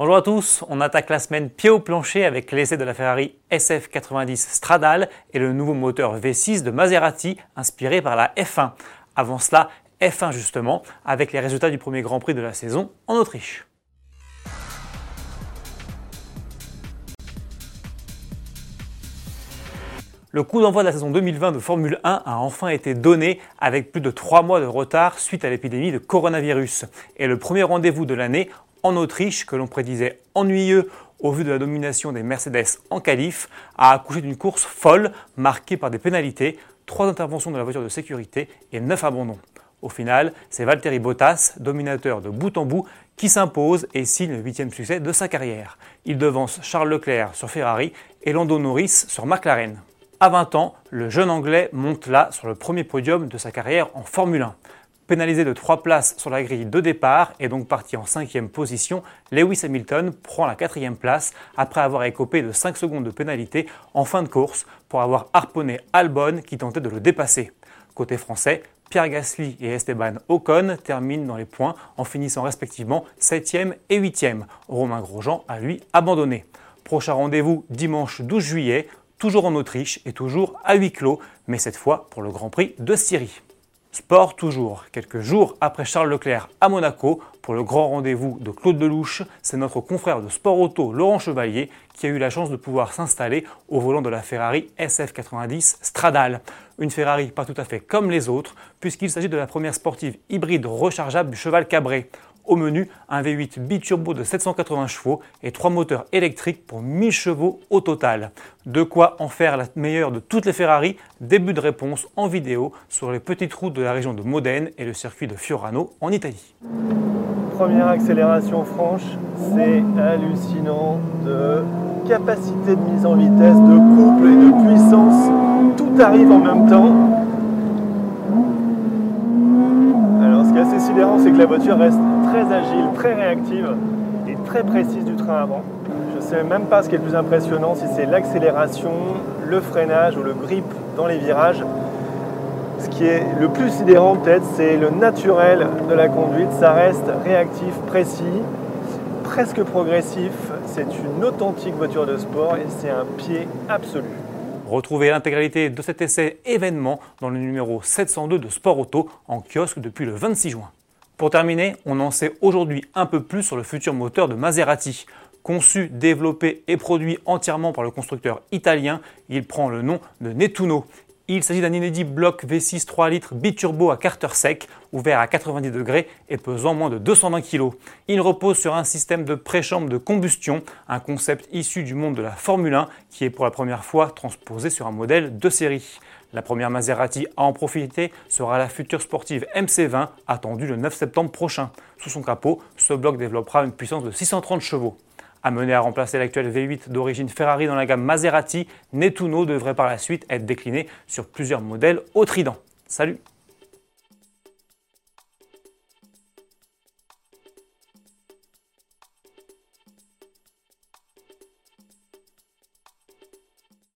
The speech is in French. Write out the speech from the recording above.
Bonjour à tous, on attaque la semaine pied au plancher avec l'essai de la Ferrari SF90 Stradale et le nouveau moteur V6 de Maserati inspiré par la F1. Avant cela, F1 justement, avec les résultats du premier Grand Prix de la saison en Autriche. Le coup d'envoi de la saison 2020 de Formule 1 a enfin été donné avec plus de 3 mois de retard suite à l'épidémie de coronavirus. Et le premier rendez-vous de l'année en Autriche, que l'on prédisait ennuyeux au vu de la domination des Mercedes en qualif, a accouché d'une course folle marquée par des pénalités, 3 interventions de la voiture de sécurité et 9 abandons. Au final, c'est Valtteri Bottas, dominateur de bout en bout, qui s'impose et signe le huitième succès de sa carrière. Il devance Charles Leclerc sur Ferrari et Lando Norris sur McLaren. À 20 ans, le jeune Anglais monte là sur le premier podium de sa carrière en Formule 1. Pénalisé de 3 places sur la grille de départ et donc parti en 5 position, Lewis Hamilton prend la 4 place après avoir écopé de 5 secondes de pénalité en fin de course pour avoir harponné Albon qui tentait de le dépasser. Côté français, Pierre Gasly et Esteban Ocon terminent dans les points en finissant respectivement 7e et 8e. Romain Grosjean a lui abandonné. Prochain rendez-vous dimanche 12 juillet toujours en Autriche et toujours à huis clos, mais cette fois pour le Grand Prix de Syrie. Sport toujours. Quelques jours après Charles Leclerc à Monaco, pour le grand rendez-vous de Claude Delouche, c'est notre confrère de Sport Auto, Laurent Chevalier, qui a eu la chance de pouvoir s'installer au volant de la Ferrari SF90 Stradale. Une Ferrari pas tout à fait comme les autres, puisqu'il s'agit de la première sportive hybride rechargeable du cheval cabré. Au menu, un V8 biturbo de 780 chevaux et trois moteurs électriques pour 1000 chevaux au total. De quoi en faire la meilleure de toutes les Ferrari Début de réponse en vidéo sur les petites routes de la région de Modène et le circuit de Fiorano en Italie. Première accélération franche, c'est hallucinant de capacité de mise en vitesse, de couple et de puissance. Tout arrive en même temps. Alors ce qui est assez sidérant, c'est que la voiture reste très agile, très réactive et très précise du train avant. Je ne sais même pas ce qui est le plus impressionnant, si c'est l'accélération, le freinage ou le grip dans les virages. Ce qui est le plus sidérant peut-être, c'est le naturel de la conduite. Ça reste réactif, précis, presque progressif. C'est une authentique voiture de sport et c'est un pied absolu. Retrouvez l'intégralité de cet essai événement dans le numéro 702 de Sport Auto en kiosque depuis le 26 juin. Pour terminer, on en sait aujourd'hui un peu plus sur le futur moteur de Maserati. Conçu, développé et produit entièrement par le constructeur italien, il prend le nom de Nettuno. Il s'agit d'un inédit bloc V6 3 litres biturbo à carter sec, ouvert à 90 degrés et pesant moins de 220 kg. Il repose sur un système de préchambre de combustion, un concept issu du monde de la Formule 1 qui est pour la première fois transposé sur un modèle de série. La première Maserati à en profiter sera la future sportive MC20 attendue le 9 septembre prochain. Sous son capot, ce bloc développera une puissance de 630 chevaux. Amené à remplacer l'actuel V8 d'origine Ferrari dans la gamme Maserati, Nettuno devrait par la suite être décliné sur plusieurs modèles au Trident. Salut